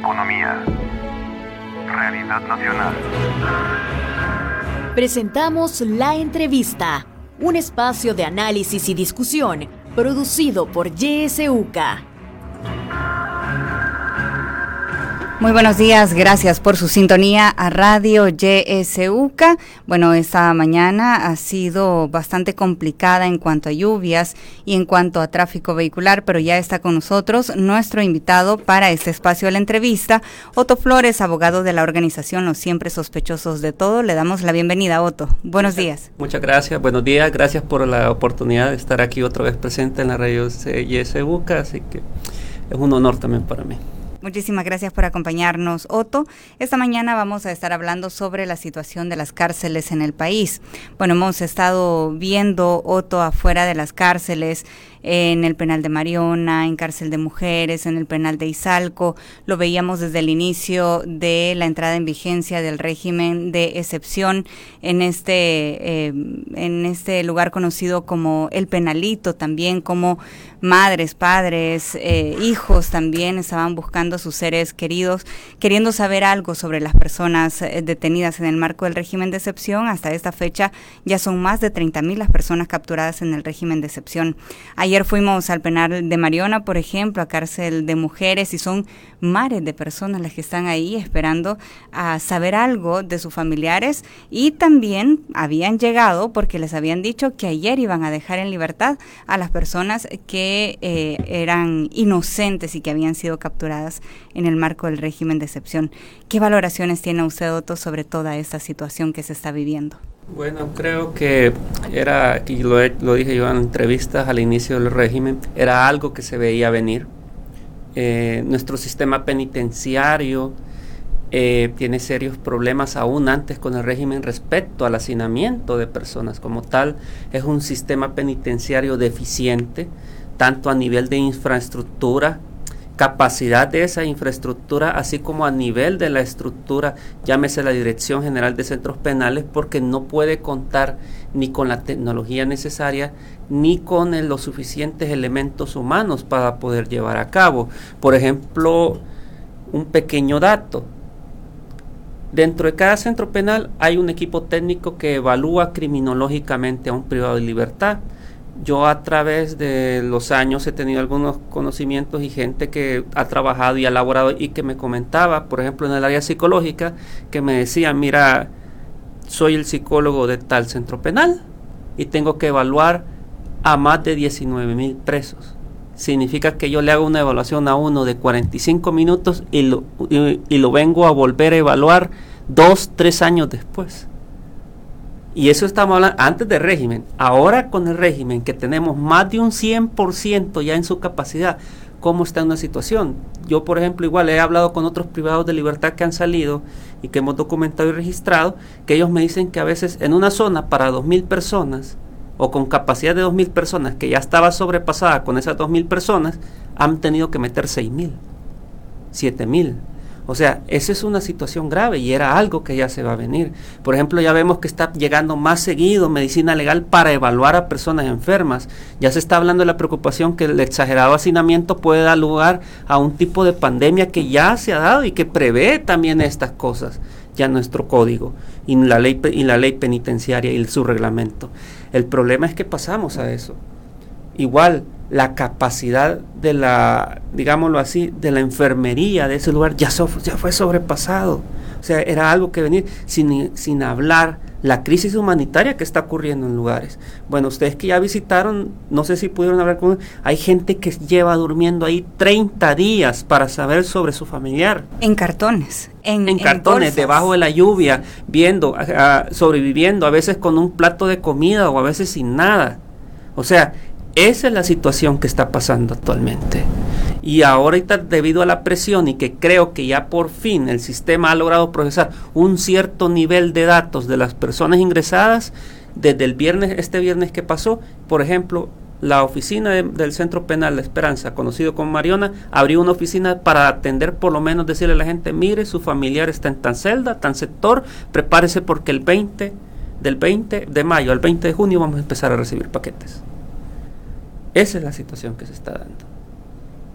economía. Realidad nacional. Presentamos La Entrevista, un espacio de análisis y discusión producido por YSUCA. Muy buenos días, gracias por su sintonía a Radio YSUCA. Bueno, esta mañana ha sido bastante complicada en cuanto a lluvias y en cuanto a tráfico vehicular, pero ya está con nosotros nuestro invitado para este espacio de la entrevista, Otto Flores, abogado de la organización Los Siempre Sospechosos de Todo. Le damos la bienvenida, Otto. Buenos días. Muchas gracias, buenos días, gracias por la oportunidad de estar aquí otra vez presente en la Radio YSUCA, así que es un honor también para mí. Muchísimas gracias por acompañarnos, Otto. Esta mañana vamos a estar hablando sobre la situación de las cárceles en el país. Bueno, hemos estado viendo, Otto, afuera de las cárceles, en el penal de Mariona, en cárcel de mujeres, en el penal de Izalco. Lo veíamos desde el inicio de la entrada en vigencia del régimen de excepción en este, eh, en este lugar conocido como el penalito, también como madres, padres, eh, hijos también estaban buscando a sus seres queridos, queriendo saber algo sobre las personas eh, detenidas en el marco del régimen de excepción. Hasta esta fecha ya son más de 30 mil las personas capturadas en el régimen de excepción. Ayer fuimos al penal de Mariona, por ejemplo, a cárcel de mujeres y son mares de personas las que están ahí esperando a saber algo de sus familiares y también habían llegado porque les habían dicho que ayer iban a dejar en libertad a las personas que eh, eran inocentes y que habían sido capturadas en el marco del régimen de excepción. ¿Qué valoraciones tiene usted, Otto, sobre toda esta situación que se está viviendo? Bueno, creo que era, y lo, lo, dije yo en entrevistas al inicio del régimen, era algo que se veía venir. Eh, nuestro sistema penitenciario eh, tiene serios problemas aún antes con el régimen respecto al hacinamiento de personas. Como tal, es un sistema penitenciario deficiente, tanto a nivel de infraestructura, capacidad de esa infraestructura, así como a nivel de la estructura, llámese la Dirección General de Centros Penales, porque no puede contar ni con la tecnología necesaria, ni con los suficientes elementos humanos para poder llevar a cabo. Por ejemplo, un pequeño dato. Dentro de cada centro penal hay un equipo técnico que evalúa criminológicamente a un privado de libertad yo a través de los años he tenido algunos conocimientos y gente que ha trabajado y ha elaborado y que me comentaba, por ejemplo, en el área psicológica, que me decía, mira, soy el psicólogo de tal centro penal y tengo que evaluar a más de 19 mil presos. Significa que yo le hago una evaluación a uno de 45 minutos y lo, y lo vengo a volver a evaluar dos, tres años después. Y eso estamos hablando antes del régimen. Ahora con el régimen, que tenemos más de un 100% ya en su capacidad, ¿cómo está una situación? Yo, por ejemplo, igual he hablado con otros privados de libertad que han salido y que hemos documentado y registrado, que ellos me dicen que a veces en una zona para 2.000 personas o con capacidad de 2.000 personas que ya estaba sobrepasada con esas 2.000 personas, han tenido que meter 6.000, 7.000. O sea, esa es una situación grave y era algo que ya se va a venir. Por ejemplo, ya vemos que está llegando más seguido medicina legal para evaluar a personas enfermas. Ya se está hablando de la preocupación que el exagerado hacinamiento puede dar lugar a un tipo de pandemia que ya se ha dado y que prevé también estas cosas ya nuestro código y la ley y la ley penitenciaria y su reglamento. El problema es que pasamos a eso. Igual la capacidad de la, digámoslo así, de la enfermería de ese lugar ya, ya fue sobrepasado. O sea, era algo que venir sin, sin hablar la crisis humanitaria que está ocurriendo en lugares. Bueno, ustedes que ya visitaron, no sé si pudieron hablar con... Hay gente que lleva durmiendo ahí 30 días para saber sobre su familiar. En cartones. En, cartones, debajo de la lluvia, viendo, sobreviviendo, a veces con un plato de comida o a veces sin nada. O sea, esa es la situación que está pasando actualmente. Y ahorita debido a la presión y que creo que ya por fin el sistema ha logrado procesar un cierto nivel de datos de las personas ingresadas, desde el viernes, este viernes que pasó, por ejemplo, la oficina del Centro Penal de Esperanza, conocido como Mariona, abrió una oficina para atender, por lo menos decirle a la gente, mire, su familiar está en tan celda, tan sector, prepárese porque el 20, del 20 de mayo al 20 de junio vamos a empezar a recibir paquetes. Esa es la situación que se está dando.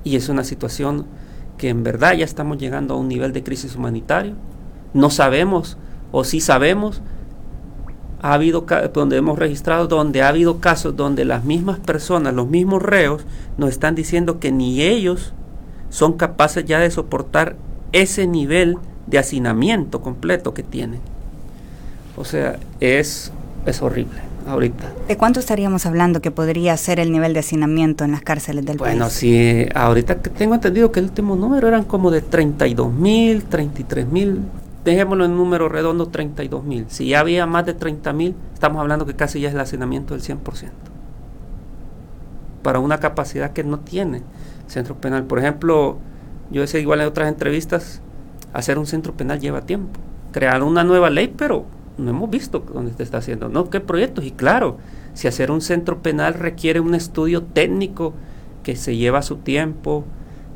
Y es una situación que en verdad ya estamos llegando a un nivel de crisis humanitario. No sabemos, o sí sabemos, ha habido donde hemos registrado donde ha habido casos donde las mismas personas, los mismos reos, nos están diciendo que ni ellos son capaces ya de soportar ese nivel de hacinamiento completo que tienen. O sea, es, es horrible ahorita. ¿De cuánto estaríamos hablando que podría ser el nivel de hacinamiento en las cárceles del bueno, país? Bueno, sí, ahorita tengo entendido que el último número eran como de 32 mil, 33 mil, dejémoslo en número redondo, 32 mil. Si ya había más de 30 mil, estamos hablando que casi ya es el hacinamiento del 100%. Para una capacidad que no tiene centro penal. Por ejemplo, yo decía igual en otras entrevistas, hacer un centro penal lleva tiempo. Crear una nueva ley, pero no hemos visto dónde se está haciendo. No, qué proyectos. Y claro, si hacer un centro penal requiere un estudio técnico que se lleva su tiempo,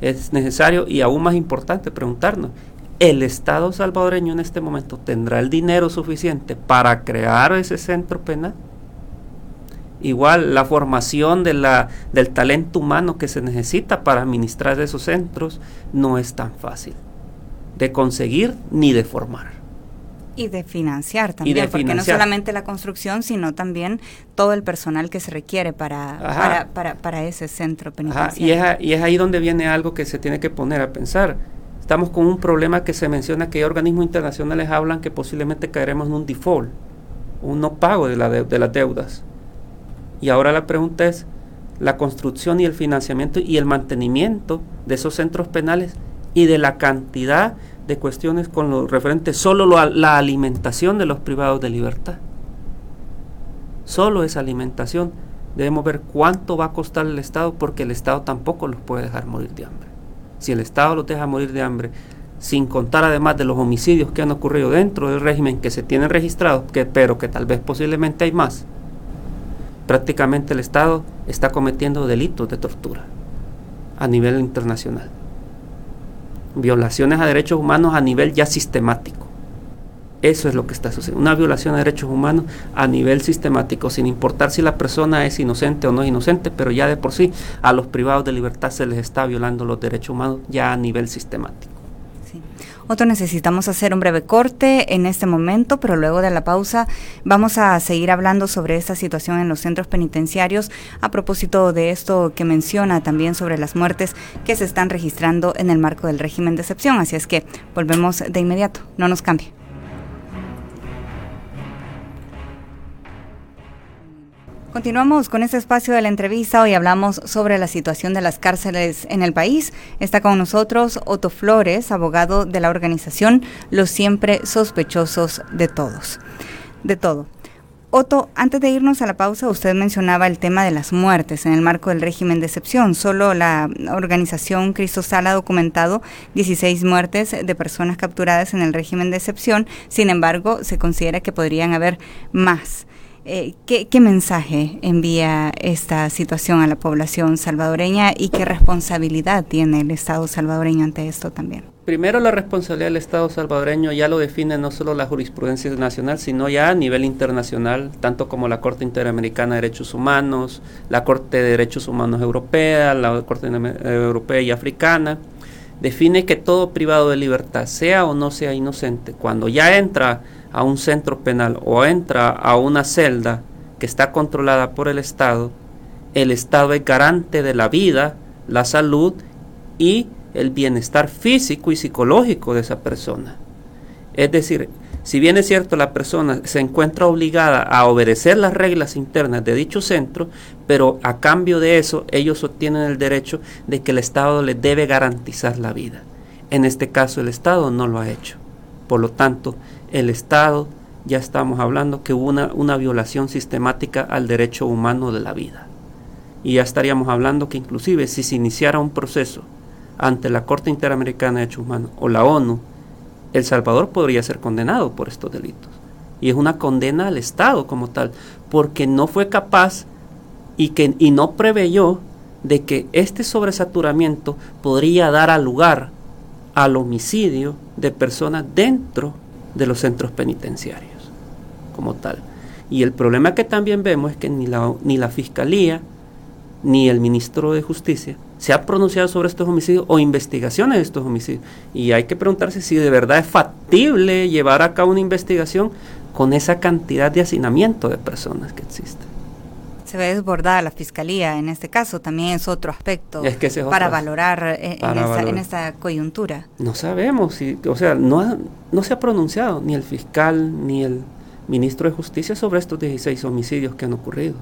es necesario y aún más importante preguntarnos, ¿el Estado salvadoreño en este momento tendrá el dinero suficiente para crear ese centro penal? Igual la formación de la, del talento humano que se necesita para administrar esos centros no es tan fácil de conseguir ni de formar. Y de financiar también, porque no solamente la construcción, sino también todo el personal que se requiere para, para, para, ese centro penitenciario. Y, y es ahí donde viene algo que se tiene que poner a pensar. Estamos con un problema que se menciona que organismos internacionales hablan que posiblemente caeremos en un default, un no pago de, la de las deudas. Y ahora la pregunta es, la construcción y el financiamiento y el mantenimiento de esos centros penales y de la cantidad de cuestiones con lo referente solo a la alimentación de los privados de libertad. Solo esa alimentación debemos ver cuánto va a costar el Estado porque el Estado tampoco los puede dejar morir de hambre. Si el Estado los deja morir de hambre, sin contar además de los homicidios que han ocurrido dentro del régimen que se tienen registrados, que, pero que tal vez posiblemente hay más, prácticamente el Estado está cometiendo delitos de tortura a nivel internacional violaciones a derechos humanos a nivel ya sistemático. Eso es lo que está sucediendo. Una violación a derechos humanos a nivel sistemático, sin importar si la persona es inocente o no inocente, pero ya de por sí a los privados de libertad se les está violando los derechos humanos ya a nivel sistemático. Otro necesitamos hacer un breve corte en este momento, pero luego de la pausa vamos a seguir hablando sobre esta situación en los centros penitenciarios a propósito de esto que menciona también sobre las muertes que se están registrando en el marco del régimen de excepción. Así es que volvemos de inmediato, no nos cambie. Continuamos con este espacio de la entrevista. Hoy hablamos sobre la situación de las cárceles en el país. Está con nosotros Otto Flores, abogado de la organización Los Siempre Sospechosos de Todos. De todo. Otto, antes de irnos a la pausa, usted mencionaba el tema de las muertes en el marco del régimen de excepción. Solo la organización Cristosal ha documentado 16 muertes de personas capturadas en el régimen de excepción. Sin embargo, se considera que podrían haber más. Eh, ¿qué, mensaje envía esta situación a la población salvadoreña y qué responsabilidad tiene el Estado salvadoreño ante esto también? Primero, la responsabilidad del Estado salvadoreño ya lo define no solo la jurisprudencia nacional, sino ya a nivel internacional, tanto como la Corte Interamericana de Derechos Humanos, la Corte de Derechos Humanos Europea, la Corte Europea y Africana. Define que todo privado de libertad, sea o no sea inocente, cuando ya entra a un centro penal o entra a una celda que está controlada por el Estado, el Estado es garante de la vida, la salud y el bienestar físico y psicológico de esa persona. Es decir, si bien es cierto la persona se encuentra obligada a obedecer las reglas internas de dicho centro, pero a cambio de eso ellos obtienen el derecho de que el Estado les debe garantizar la vida. En este caso el Estado no lo ha hecho. Por lo tanto, el Estado, ya estamos hablando que hubo una, una violación sistemática al derecho humano de la vida. Y ya estaríamos hablando que inclusive si se iniciara un proceso ante la Corte Interamericana de Derechos Humanos o la ONU, El Salvador podría ser condenado por estos delitos. Y es una condena al Estado como tal, porque no fue capaz y, que, y no preveyó de que este sobresaturamiento podría dar a lugar al homicidio de personas dentro de los centros penitenciarios como tal. Y el problema que también vemos es que ni la, ni la Fiscalía ni el Ministro de Justicia se ha pronunciado sobre estos homicidios o investigaciones de estos homicidios. Y hay que preguntarse si de verdad es factible llevar a cabo una investigación con esa cantidad de hacinamiento de personas que existen. Se ve desbordada la fiscalía en este caso, también es otro aspecto Es que ese es para valorar eh, en, para esta, valorar. en esta coyuntura. No sabemos, si, o sea, no, ha- no se ha pronunciado ni el fiscal ni el ministro de Justicia sobre estos 16 homicidios que han ocurrido.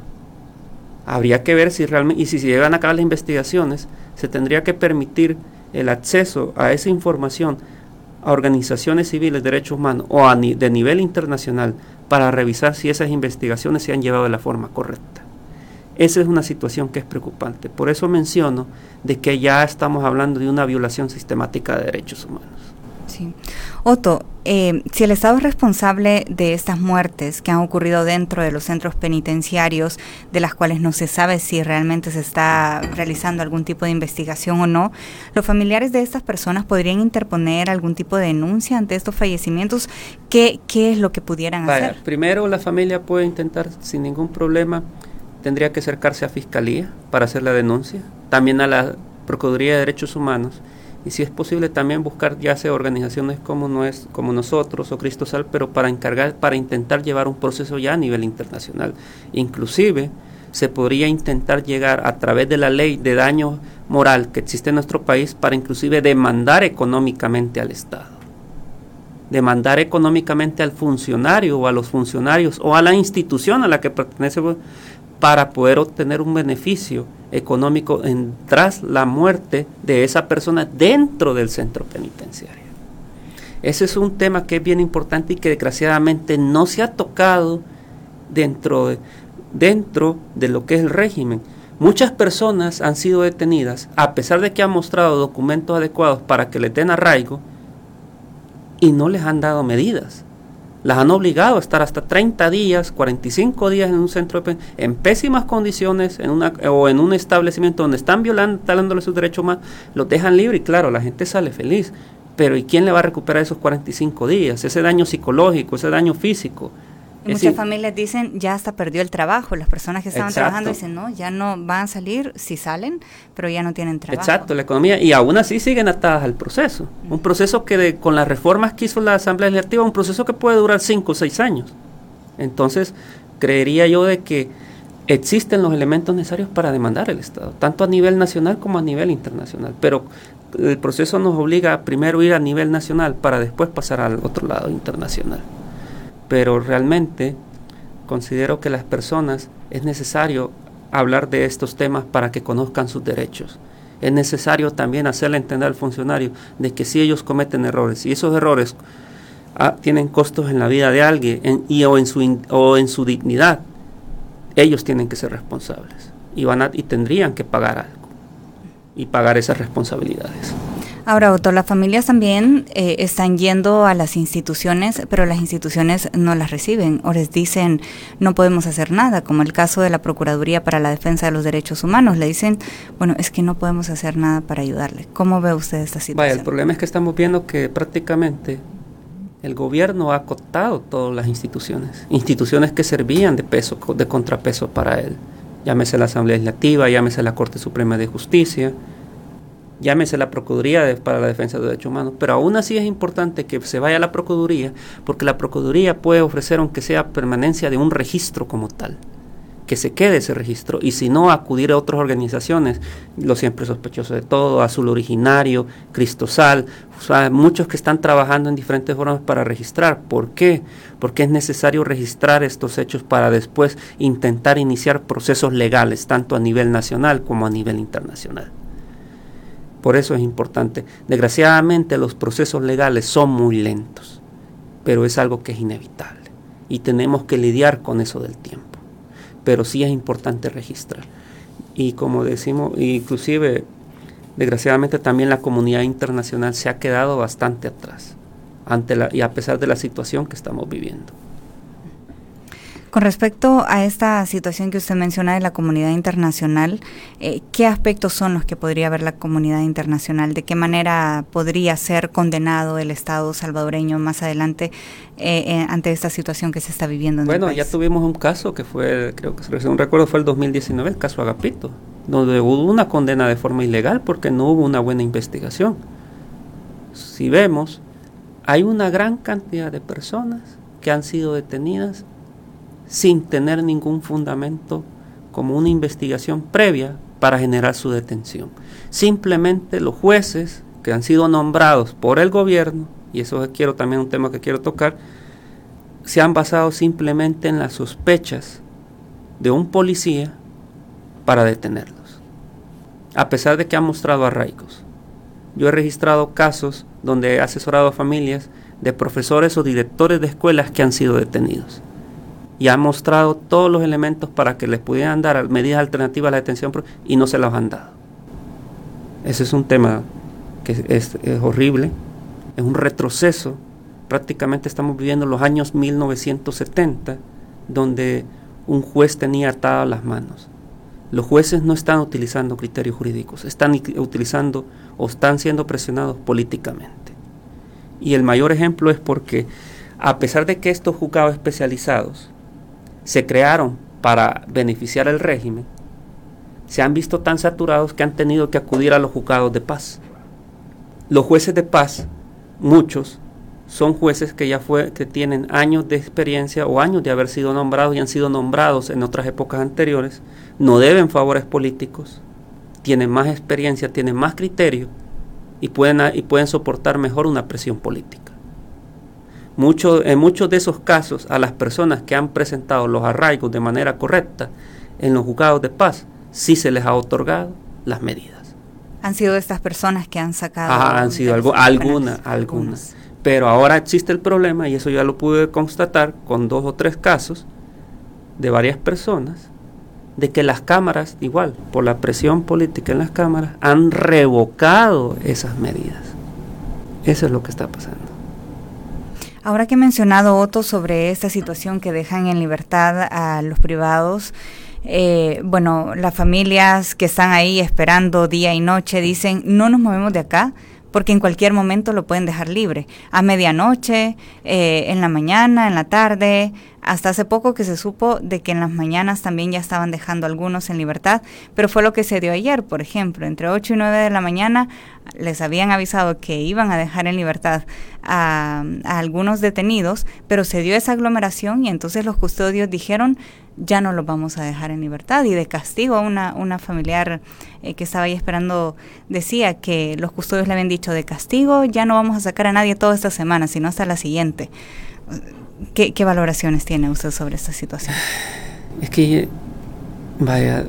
Habría que ver si realmente, y si se llevan a cabo las investigaciones, se tendría que permitir el acceso a esa información a organizaciones civiles de derechos humanos o a ni- de nivel internacional para revisar si esas investigaciones se han llevado de la forma correcta. Esa es una situación que es preocupante. Por eso menciono de que ya estamos hablando de una violación sistemática de derechos humanos. Sí. Otto, eh, si el Estado es responsable de estas muertes que han ocurrido dentro de los centros penitenciarios, de las cuales no se sabe si realmente se está realizando algún tipo de investigación o no, los familiares de estas personas podrían interponer algún tipo de denuncia ante estos fallecimientos. ¿Qué, qué es lo que pudieran Vaya, hacer? primero la familia puede intentar sin ningún problema, tendría que acercarse a Fiscalía para hacer la denuncia, también a la Procuraduría de Derechos Humanos y si es posible también buscar ya sea organizaciones como, no como nosotros o Cristo Sal, pero para encargar, para intentar llevar un proceso ya a nivel internacional. Inclusive se podría intentar llegar a través de la ley de daño moral que existe en nuestro país para inclusive demandar económicamente al Estado demandar económicamente al funcionario o a los funcionarios o a la institución a la que pertenece para poder obtener un beneficio económico tras la muerte de esa persona dentro del centro penitenciario. Ese es un tema que es bien importante y que desgraciadamente no se ha tocado dentro de, dentro de lo que es el régimen. Muchas personas han sido detenidas a pesar de que han mostrado documentos adecuados para que les den arraigo, y no les han dado medidas. Las han obligado a estar hasta 30 días, 45 días en un centro de en pésimas condiciones en una, o en un establecimiento donde están violando, talándole sus derechos humanos, los dejan libre y claro, la gente sale feliz. Pero ¿y quién le va a recuperar esos 45 días? Ese daño psicológico, ese daño físico. Muchas decir, familias dicen, ya hasta perdió el trabajo. Las personas que estaban Exacto. trabajando dicen, no, ya no van a salir, si salen, pero ya no tienen trabajo. Exacto, la economía, y aún así siguen atadas al proceso. Un proceso que de- con las reformas que hizo la Asamblea Legislativa, un proceso que puede durar 5 o 6 años. Entonces, creería yo de que existen los elementos necesarios para demandar el Estado, tanto a nivel nacional como a nivel internacional. Pero el proceso nos obliga a primero ir a nivel nacional para después pasar al otro lado internacional. Pero realmente considero que las personas es necesario hablar de estos temas para que conozcan sus derechos. Es necesario también hacerle entender al funcionario de que si ellos cometen errores y esos errores ah, tienen costos en la vida de alguien en- y, o, en su, o en su dignidad, ellos tienen que ser responsables y, van a- y tendrían que pagar algo y pagar esas responsabilidades. Ahora, Otto, las familias también eh, están yendo a las instituciones, pero las instituciones no las reciben o les dicen no podemos hacer nada, como el caso de la Procuraduría para la Defensa de los Derechos Humanos. Le dicen, bueno, es que no podemos hacer nada para ayudarle. ¿Cómo ve usted esta Vaya, situación? el problema es que estamos viendo que prácticamente el gobierno ha acotado todas las instituciones, instituciones que servían de peso, de contrapeso para él. Llámese la Asamblea Legislativa, llámese la Corte Suprema de Justicia, llámese la Procuraduría para la Defensa de los Derechos Humanos. Pero aún así es importante que se vaya a la Procuraduría, porque la Procuraduría puede ofrecer, aunque sea permanencia de un registro como tal que se quede ese registro y si no acudir a otras organizaciones, los siempre sospechosos de todo, Azul Originario, Cristosal, o sea, muchos que están trabajando en diferentes formas para registrar. ¿Por qué? Porque es necesario registrar estos hechos para después intentar iniciar procesos legales, tanto a nivel nacional como a nivel internacional. Por eso es importante. Desgraciadamente los procesos legales son muy lentos, pero es algo que es inevitable y tenemos que lidiar con eso del tiempo pero sí es importante registrar. Y como decimos, inclusive, desgraciadamente también la comunidad internacional se ha quedado bastante atrás, ante la, y a pesar de la situación que estamos viviendo. Con respecto a esta situación que usted menciona de la comunidad internacional, eh, ¿qué aspectos son los que podría ver la comunidad internacional? ¿De qué manera podría ser condenado el Estado salvadoreño más adelante eh, eh, ante esta situación que se está viviendo en bueno, el país? ya tuvimos un caso que fue, creo que según recuerdo fue el 2019, el caso Agapito, donde hubo una condena de forma ilegal porque no hubo una buena investigación. Si vemos, hay una gran cantidad de personas que han sido detenidas sin tener ningún fundamento como una investigación previa para generar su detención. Simplemente los jueces que han sido nombrados por el gobierno, y eso quiero también un tema que quiero tocar, se han basado simplemente en las sospechas de un policía para detenerlos, a pesar de que han mostrado arraigos. Yo he registrado casos donde he asesorado a familias de profesores o directores de escuelas que han sido detenidos y ha mostrado todos los elementos para que les pudieran dar medidas alternativas a la detención y no se las han dado. Ese es un tema que es, horrible, es un retroceso. Prácticamente estamos viviendo los años 1970, donde un juez tenía atadas las manos. Los jueces no están utilizando criterios jurídicos, están utilizando o están siendo presionados políticamente. Y el mayor ejemplo es porque, a pesar de que estos juzgados especializados se crearon para beneficiar al régimen, se han visto tan saturados que han tenido que acudir a los juzgados de paz. Los jueces de paz, muchos, son jueces que ya fue, que tienen años de experiencia o años de haber sido nombrados y han sido nombrados en otras épocas anteriores, no deben favores políticos, tienen más experiencia, tienen más criterio y pueden, y pueden soportar mejor una presión política en muchos de esos casos, a las personas que han presentado los arraigos de manera correcta en los juzgados de paz, sí se les ha otorgado las medidas. Han sido estas personas que han sacado. Ah, han sido algo, algunas, algunas. Pero ahora existe el problema, y eso ya lo pude constatar con dos o tres casos de varias personas, de que las cámaras, igual, por la presión política en las cámaras, han revocado esas medidas. Eso es lo que está pasando. Ahora que he mencionado, Otto, sobre esta situación que dejan en libertad a los privados, eh, bueno, las familias que están ahí esperando día y noche dicen, no nos movemos de acá porque en cualquier momento lo pueden dejar libre, a medianoche, eh, en la mañana, en la tarde, hasta hace poco que se supo de que en las mañanas también ya estaban dejando algunos en libertad, pero fue lo que se dio ayer, por ejemplo, entre 8 y 9 de la mañana les habían avisado que iban a dejar en libertad a, algunos detenidos, pero se dio esa aglomeración y entonces los custodios dijeron ya no los vamos a dejar en libertad y de castigo una, una familiar eh, que estaba ahí esperando decía que los custodios le habían dicho de castigo ya no vamos a sacar a nadie toda esta semana, sino hasta la siguiente. ¿Qué, ¿Qué, valoraciones tiene usted sobre esta situación? Es que, vaya,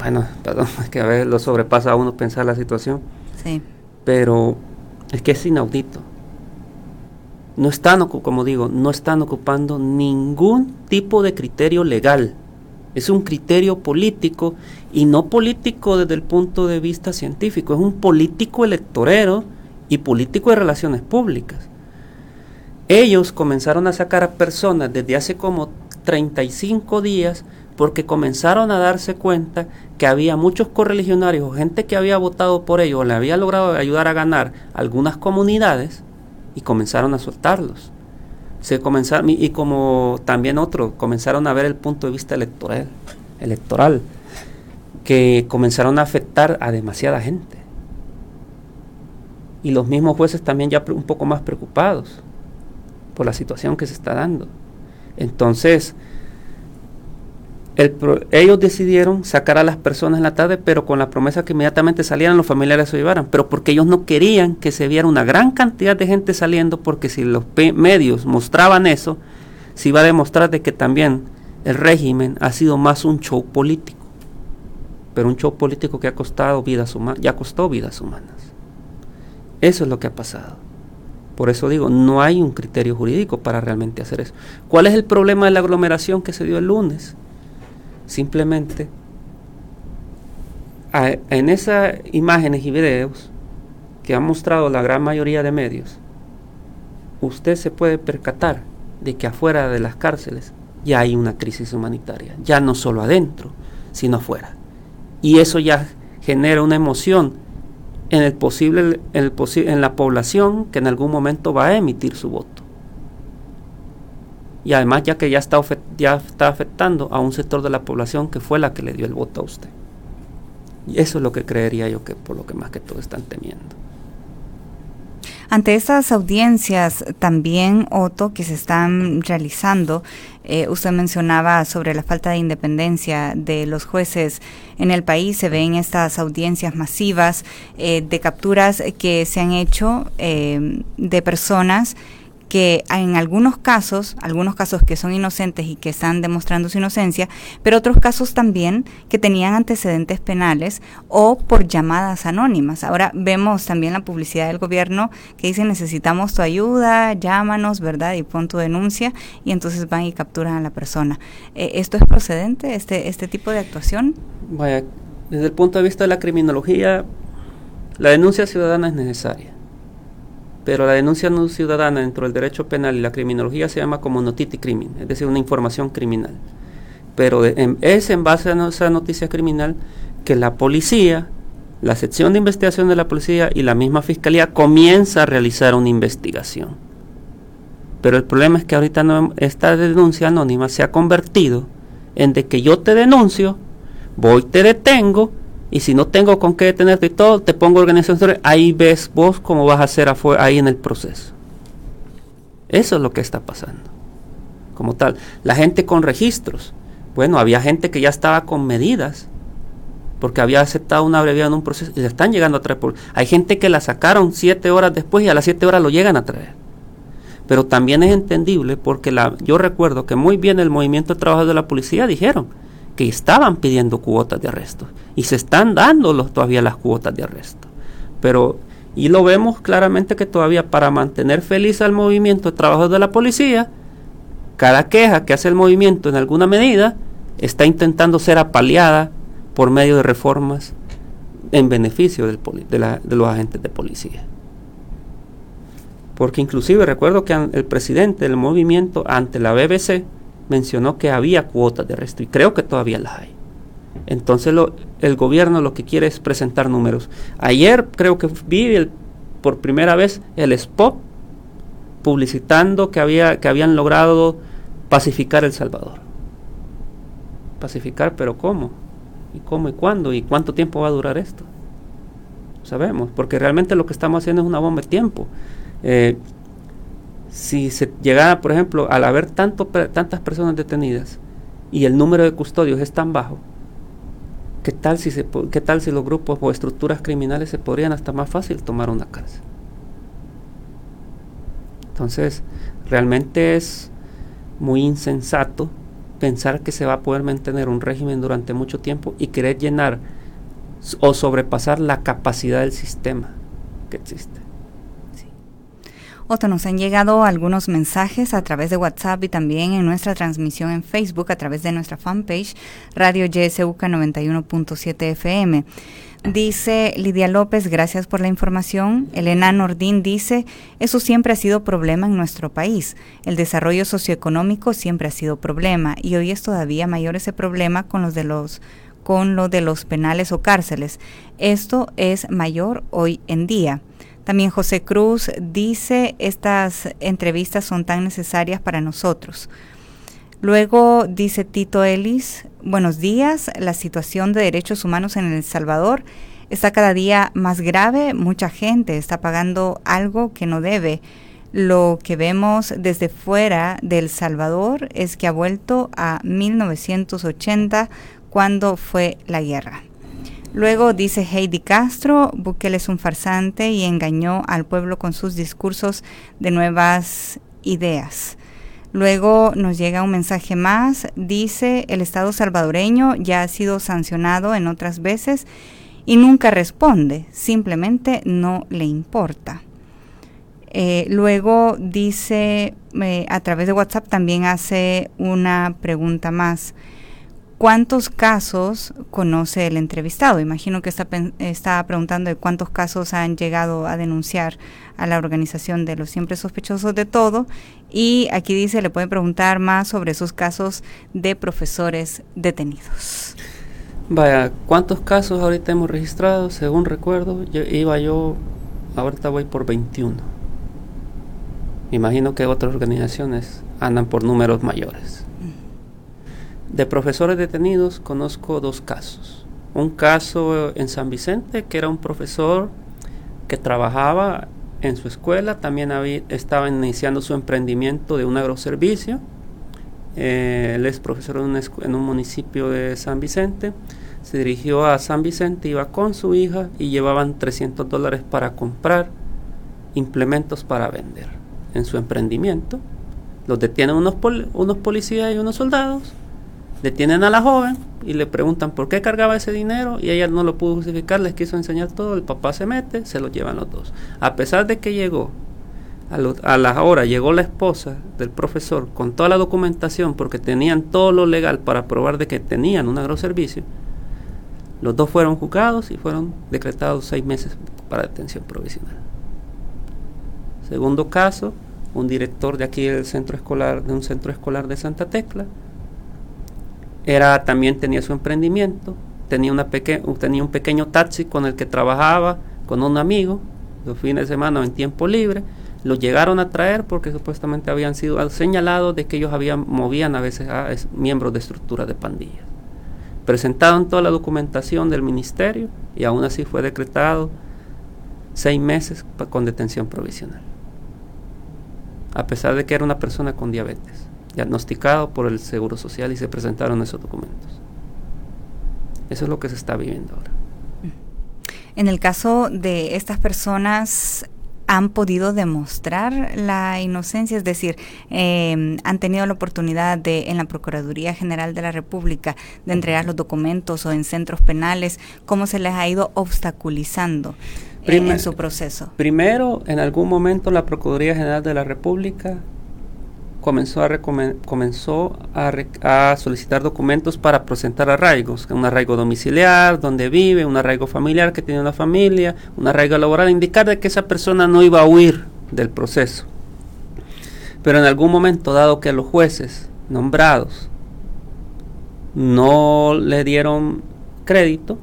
bueno, perdón, es que a veces lo sobrepasa a uno pensar la situación. Sí. Pero es que es inaudito. No están, como digo, no están ocupando ningún tipo de criterio legal. Es un criterio político y no político desde el punto de vista científico, es un político electorero y político de relaciones públicas. Ellos comenzaron a sacar a personas desde hace como 35 días porque comenzaron a darse cuenta que había muchos correligionarios o gente que había votado por ellos o le había logrado ayudar a ganar algunas comunidades y comenzaron a soltarlos. Se comenzaron, y como también otros, comenzaron a ver el punto de vista electoral, electoral que comenzaron a afectar a demasiada gente. Y los mismos jueces también ya un poco más preocupados por la situación que se está dando. Entonces, ellos decidieron sacar a las personas en la tarde, pero con la promesa que inmediatamente salieran los familiares se llevaran, pero porque ellos no querían que se viera una gran cantidad de gente saliendo, porque si los medios mostraban eso, se iba a demostrar de que también el régimen ha sido más un show político, pero un show político que ha costado vidas humanas, ya costó vidas humanas. Eso es lo que ha pasado. Por eso digo, no hay un criterio jurídico para realmente hacer eso. ¿Cuál es el problema de la aglomeración que se dio el lunes? Simplemente en esas imágenes y videos que han mostrado la gran mayoría de medios, usted se puede percatar de que afuera de las cárceles ya hay una crisis humanitaria, ya no solo adentro, sino afuera. Y eso ya genera una emoción en, el posible, en, en la población que en algún momento va a emitir su voto. Y además ya que ya está, ya está afectando a un sector de la población que fue la que le dio el voto a usted. Y eso es lo que creería yo que por lo que más que todo están temiendo. Ante estas audiencias también, Otto, que se están realizando, eh, usted mencionaba sobre la falta de independencia de los jueces en el país, se ven estas audiencias masivas eh, de capturas que se han hecho eh, de personas que en algunos casos, algunos casos que son inocentes y que están demostrando su inocencia, pero otros casos también que tenían antecedentes penales o por llamadas anónimas. Ahora vemos también la publicidad del gobierno que dice necesitamos tu ayuda, llámanos, ¿verdad? Y pon tu denuncia y entonces van y capturan a la persona. Eh, ¿Esto es procedente, este, este tipo de actuación? Vaya, desde el punto de vista de la criminología, la denuncia ciudadana es necesaria pero la denuncia no ciudadana dentro del derecho penal y la criminología se llama como notiti crimen, es decir, una información criminal. Pero es en base a esa noticia criminal que la policía, la sección de investigación de la policía y la misma fiscalía comienza a realizar una investigación. Pero el problema es que ahorita esta denuncia anónima se ha convertido en de que yo te denuncio, voy, te detengo y si no tengo con qué detenerte y todo, te pongo organización. Ahí ves vos cómo vas a hacer ahí en el proceso. Eso es lo que está pasando. Como tal. La gente con registros. Bueno, había gente que ya estaba con medidas. Porque había aceptado una abreviada en un proceso. Y le están llegando a traer. Por, hay gente que la sacaron siete horas después y a las siete horas lo llegan a traer. Pero también es entendible porque la, yo recuerdo que muy bien el movimiento de trabajo de la policía dijeron que estaban pidiendo cuotas de arresto y se están dando todavía las cuotas de arresto. Pero, y lo vemos claramente que todavía para mantener feliz al movimiento de trabajo de la policía, cada queja que hace el movimiento en alguna medida está intentando ser apaleada por medio de reformas en beneficio del de, de los agentes de policía. Porque inclusive recuerdo que el presidente del movimiento ante la BBC mencionó que había cuotas de arresto y creo que todavía las hay. Entonces el gobierno lo que quiere es presentar números. Ayer creo que vi por primera vez el spot publicitando que, había, que habían logrado pacificar El Salvador. Pacificar, pero ¿cómo? ¿Y cómo y cuándo? ¿Y cuánto tiempo va a durar esto? Sabemos, porque realmente lo que estamos haciendo es una bomba de tiempo. Eh, si se llegara, por ejemplo, al haber tantas personas detenidas y el número de custodios es tan bajo, ¿qué tal, si ¿qué tal si los grupos o estructuras criminales se podrían hasta más fácil tomar una cárcel? Entonces, realmente es muy insensato pensar que se va a poder mantener un régimen durante mucho tiempo y querer llenar o sobrepasar la capacidad del sistema que existe. Otto, nos han llegado algunos mensajes a través de WhatsApp y también en nuestra transmisión en Facebook a través de nuestra fanpage Radio YSUK 91.7 FM. Dice Lidia López, gracias por la información. Elena Nordín dice, eso siempre ha sido problema en nuestro país. El desarrollo socioeconómico siempre ha sido problema y hoy es todavía mayor ese problema con los de los con lo de los penales o cárceles. Esto es mayor hoy en día. También José Cruz dice, estas entrevistas son tan necesarias para nosotros. Luego dice Tito Ellis, buenos días, la situación de derechos humanos en El Salvador está cada día más grave, mucha gente está pagando algo que no debe. Lo que vemos desde fuera del Salvador es que ha vuelto a 1980 cuando fue la guerra. Luego dice Heidi Castro, Bukele es un farsante y engañó al pueblo con sus discursos de nuevas ideas. Luego nos llega un mensaje más, dice el Estado salvadoreño ya ha sido sancionado en otras veces y nunca responde, simplemente no le importa. Eh, luego dice, eh, a través de WhatsApp también hace una pregunta más. ¿Cuántos casos conoce el entrevistado? Imagino que está, está preguntando de cuántos casos han llegado a denunciar a la organización de los siempre sospechosos de todo. Y aquí dice, le pueden preguntar más sobre esos casos de profesores detenidos. Vaya, ¿cuántos casos ahorita hemos registrado? Según recuerdo, yo, iba yo, ahorita voy por 21. Imagino que otras organizaciones andan por números mayores. De profesores detenidos conozco dos casos. Un caso en San Vicente, que era un profesor que trabajaba en su escuela, también había, estaba iniciando su emprendimiento de un agroservicio. Eh, él es profesor en un, municipio de San Vicente. Se dirigió a San Vicente, iba con su hija y llevaban 300 dólares para comprar implementos para vender en su emprendimiento. Los detienen unos, unos policías y unos soldados Detienen a la joven y le preguntan por qué cargaba ese dinero y ella no lo pudo justificar, les quiso enseñar todo, el papá se mete, se lo llevan los dos. A pesar de que llegó, a, la hora llegó la esposa del profesor con toda la documentación porque tenían todo lo legal para probar de que tenían un agroservicio, los dos fueron juzgados y fueron decretados seis meses para detención provisional. Segundo caso, un director de aquí del centro escolar, de un centro escolar de Santa Tecla, era, también tenía su emprendimiento, tenía, una tenía un pequeño taxi con el que trabajaba con un amigo los fines de semana en tiempo libre. Lo llegaron a traer porque supuestamente habían sido señalados de que ellos habían, movían a veces a miembros de estructuras de pandillas. Presentaron toda la documentación del ministerio y aún así fue decretado seis meses con detención provisional. A pesar de que era una persona con diabetes diagnosticado por el Seguro Social y se presentaron esos documentos. Eso es lo que se está viviendo ahora. En el caso de estas personas, han podido demostrar la inocencia, es decir, em, han tenido la oportunidad de en la Procuraduría General de la República de entregar los documentos o en centros penales, cómo se les ha ido obstaculizando en su proceso. Primero, en algún momento la Procuraduría General de la República comenzó, a, comenzó a, solicitar documentos para presentar arraigos, un arraigo domiciliar, donde vive, un arraigo familiar que tiene una familia, un arraigo laboral, indicar de que esa persona no iba a huir del proceso. Pero en algún momento, dado que los jueces nombrados no le dieron crédito,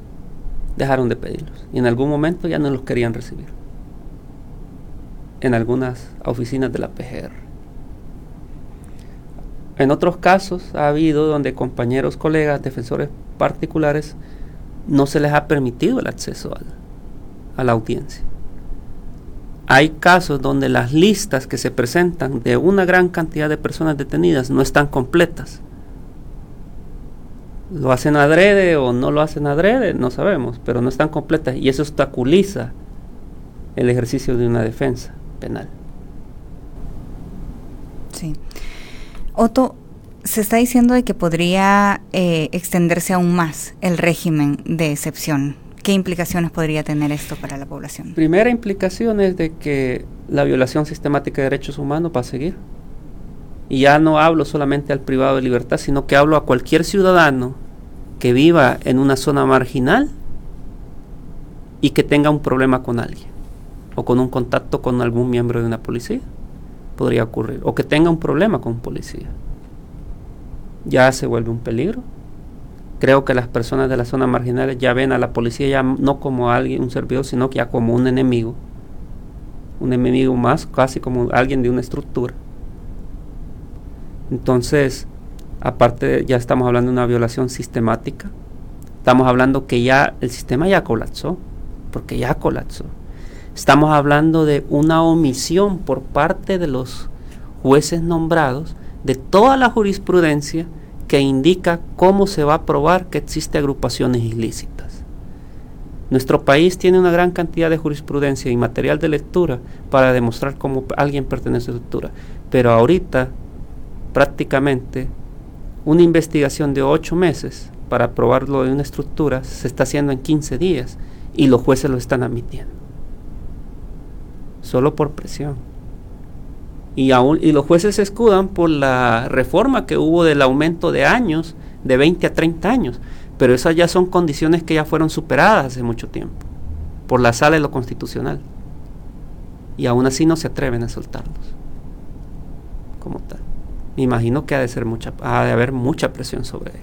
dejaron de pedirlos. Y en algún momento ya no los querían recibir. En algunas oficinas de la PGR. En otros casos ha habido donde compañeros, colegas, defensores particulares no se les ha permitido el acceso a la, audiencia. Hay casos donde las listas que se presentan de una gran cantidad de personas detenidas no están completas. Lo hacen adrede o no lo hacen adrede, no sabemos, pero no están completas y eso obstaculiza el ejercicio de una defensa penal. Sí. Otto, se está diciendo de que podría eh, extenderse aún más el régimen de excepción. ¿Qué implicaciones podría tener esto para la población? Primera implicación es de que la violación sistemática de derechos humanos va a seguir. Y ya no hablo solamente al privado de libertad, sino que hablo a cualquier ciudadano que viva en una zona marginal y que tenga un problema con alguien o con un contacto con algún miembro de una policía podría ocurrir. O que tenga un problema con un policía. Ya se vuelve un peligro. Creo que las personas de las zonas marginales ya ven a la policía ya no como alguien, un servidor, sino que ya como un enemigo. Un enemigo más, casi como alguien de una estructura. Entonces, aparte ya estamos hablando de una violación sistemática. Estamos hablando que ya el sistema ya colapsó, porque ya colapsó. Estamos hablando de una omisión por parte de los jueces nombrados de toda la jurisprudencia que indica cómo se va a probar que existen agrupaciones ilícitas. Nuestro país tiene una gran cantidad de jurisprudencia y material de lectura para demostrar cómo alguien pertenece a la estructura, pero ahorita prácticamente una investigación de ocho meses para probarlo de una estructura se está haciendo en 15 días y los jueces lo están admitiendo solo por presión. Y, aún, y los jueces se escudan por la reforma que hubo del aumento de años de 20 a 30 años, pero esas ya son condiciones que ya fueron superadas hace mucho tiempo por la sala de lo constitucional. Y aún así no se atreven a soltarlos como tal. Me imagino que ha de, ser mucha, ha de haber mucha presión sobre.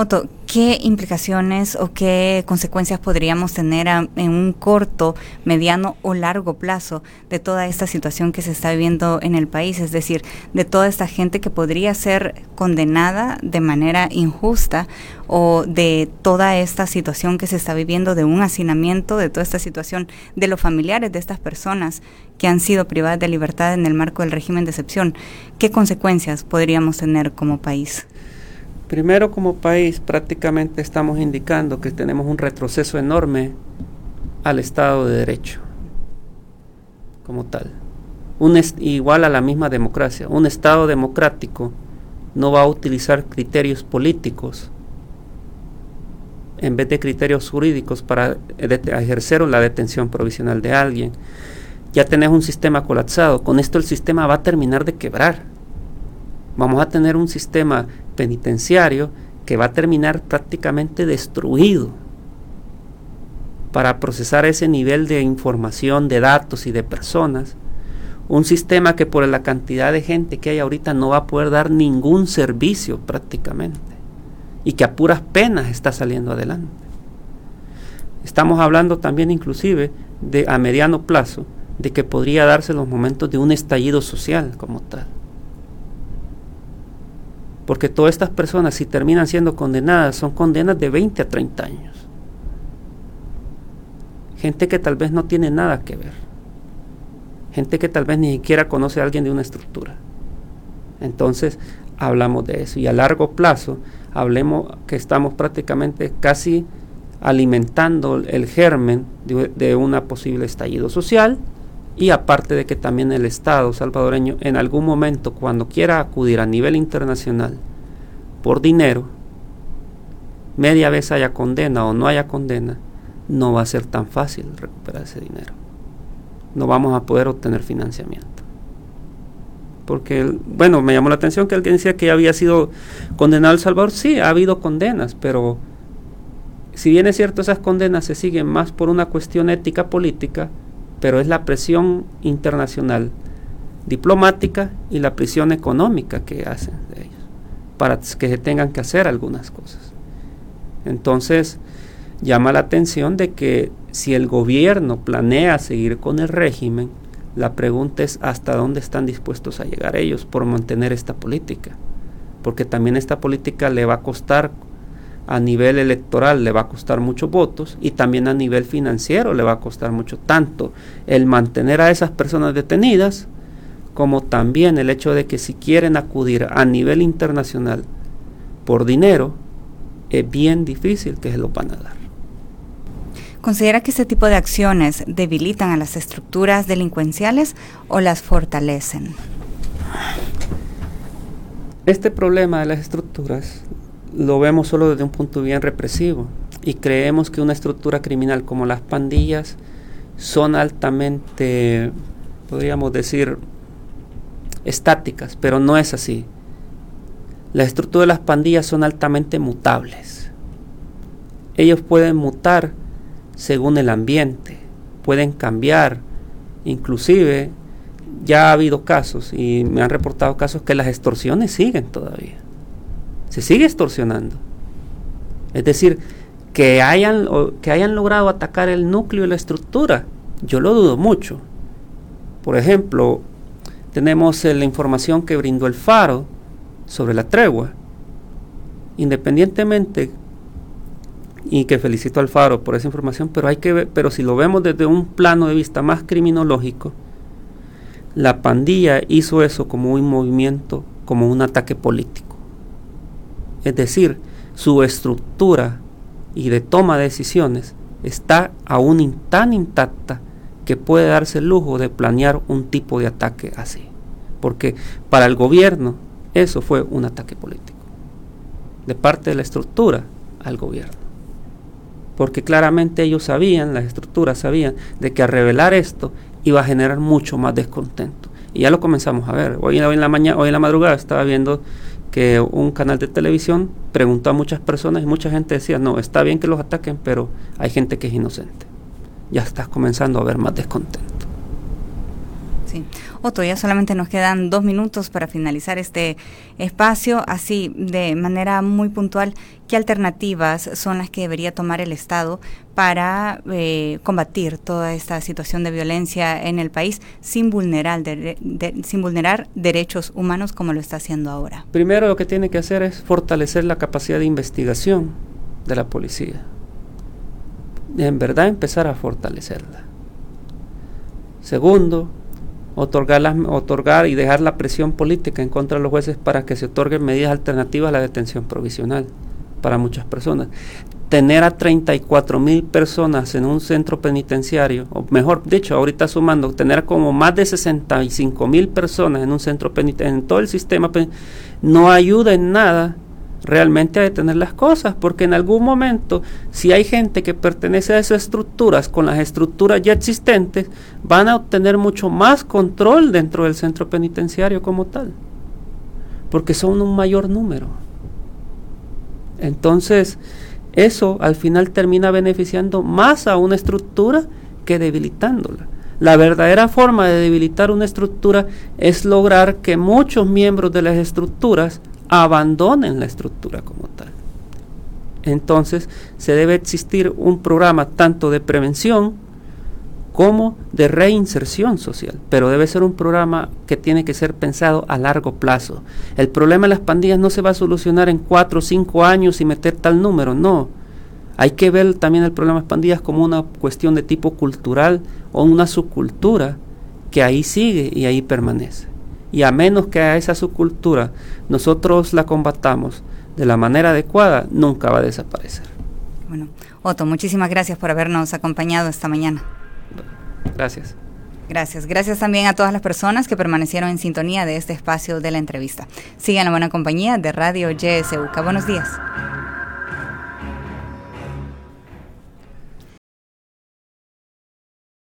Otto, ¿qué implicaciones o qué consecuencias podríamos tener en un corto, mediano o largo plazo de toda esta situación que se está viviendo en el país? Es decir, de toda esta gente que podría ser condenada de manera injusta o de toda esta situación que se está viviendo de un hacinamiento, de toda esta situación de los familiares de estas personas que han sido privadas de libertad en el marco del régimen de excepción. ¿Qué consecuencias podríamos tener como país? Primero, como país, prácticamente estamos indicando que tenemos un retroceso enorme al Estado de Derecho, como tal. Igual a la misma democracia. Un Estado democrático no va a utilizar criterios políticos en vez de criterios jurídicos para ejercer la detención provisional de alguien. Ya tenés un sistema colapsado. Con esto el sistema va a terminar de quebrar. Vamos a tener un sistema penitenciario que va a terminar prácticamente destruido para procesar ese nivel de información, de datos y de personas. Un sistema que por la cantidad de gente que hay ahorita no va a poder dar ningún servicio prácticamente y que a puras penas está saliendo adelante. Estamos hablando también inclusive de a mediano plazo de que podría darse los momentos de un estallido social como tal. Porque todas estas personas, si terminan siendo condenadas, son condenas de 20 a 30 años. Gente que tal vez no tiene nada que ver. Gente que tal vez ni siquiera conoce a alguien de una estructura. Entonces, hablamos de eso. Y a largo plazo, hablemos que estamos prácticamente casi alimentando el germen de, de una posible estallido social y aparte de que también el Estado salvadoreño en algún momento cuando quiera acudir a nivel internacional por dinero, media vez haya condena o no haya condena, no va a ser tan fácil recuperar ese dinero. No vamos a poder obtener financiamiento. Porque, bueno, me llamó la atención que alguien decía que ya había sido condenado El Salvador. Sí, ha habido condenas, pero si bien es cierto, esas condenas se siguen más por una cuestión ética política, pero es la presión internacional diplomática y la presión económica que hacen de ellos para que se tengan que hacer algunas cosas. Entonces, llama la atención de que si el gobierno planea seguir con el régimen, la pregunta es hasta dónde están dispuestos a llegar ellos por mantener esta política. Porque también esta política le va a costar a nivel electoral le va a costar muchos votos y también a nivel financiero le va a costar mucho, tanto el mantener a esas personas detenidas como también el hecho de que si quieren acudir a nivel internacional por dinero, es bien difícil que se lo van a dar. ¿Considera que este tipo de acciones debilitan a las estructuras delincuenciales o las fortalecen? Este problema de las estructuras lo vemos solo desde un punto bien represivo y creemos que una estructura criminal como las pandillas son altamente, podríamos decir, estáticas, pero no es así. La estructura de las pandillas son altamente mutables. Ellos pueden mutar según el ambiente, pueden cambiar, inclusive ya ha habido casos y me han reportado casos que las extorsiones siguen todavía se sigue extorsionando. Es decir, que hayan, que hayan logrado atacar el núcleo y la estructura, yo lo dudo mucho. Por ejemplo, tenemos la información que brindó el Faro sobre la tregua. Independientemente, y que felicito al Faro por esa información, pero hay que pero si lo vemos desde un plano de vista más criminológico, la pandilla hizo eso como un movimiento, como un ataque político. Es decir, su estructura y de toma de decisiones está aún tan intacta que puede darse el lujo de planear un tipo de ataque así. Porque para el gobierno eso fue un ataque político. De parte de la estructura al gobierno. Porque claramente ellos sabían, las estructuras sabían, de que al revelar esto iba a generar mucho más descontento. Y ya lo comenzamos a ver. Hoy, en la mañana, hoy en la madrugada estaba viendo que un canal de televisión preguntó a muchas personas y mucha gente decía, no, está bien que los ataquen, pero hay gente que es inocente. Ya estás comenzando a ver más descontento. Sí. Otto, ya solamente nos quedan dos minutos para finalizar este espacio. Así, de manera muy puntual, ¿qué alternativas son las que debería tomar el Estado para eh, combatir toda esta situación de violencia en el país sin vulnerar, sin vulnerar derechos humanos como lo está haciendo ahora? Primero lo que tiene que hacer es fortalecer la capacidad de investigación de la policía. En verdad empezar a fortalecerla. Segundo, otorgar, otorgar y dejar la presión política en contra de los jueces para que se otorguen medidas alternativas a la detención provisional para muchas personas. Tener a 34 mil personas en un centro penitenciario, o mejor dicho, ahorita sumando, tener como más de 65 mil personas en un centro penitenciario, en todo el sistema, no ayuda en nada realmente a detener las cosas, porque en algún momento, si hay gente que pertenece a esas estructuras con las estructuras ya existentes, van a obtener mucho más control dentro del centro penitenciario como tal, porque son un mayor número. Entonces, eso al final termina beneficiando más a una estructura que debilitándola. La verdadera forma de debilitar una estructura es lograr que muchos miembros de las estructuras abandonen la estructura como tal. Entonces, se debe existir un programa tanto de prevención como de reinserción social, pero debe ser un programa que tiene que ser pensado a largo plazo. El problema de las pandillas no se va a solucionar en cuatro o cinco años y meter tal número, no. Hay que ver también el problema de las pandillas como una cuestión de tipo cultural o una subcultura que ahí sigue y ahí permanece. Y a menos que a esa subcultura nosotros la combatamos de la manera adecuada, nunca va a desaparecer. Bueno, Otto, muchísimas gracias por habernos acompañado esta mañana. Gracias. Gracias. Gracias también a todas las personas que permanecieron en sintonía de este espacio de la entrevista. Sigan la buena compañía de Radio YSUK. Buenos días.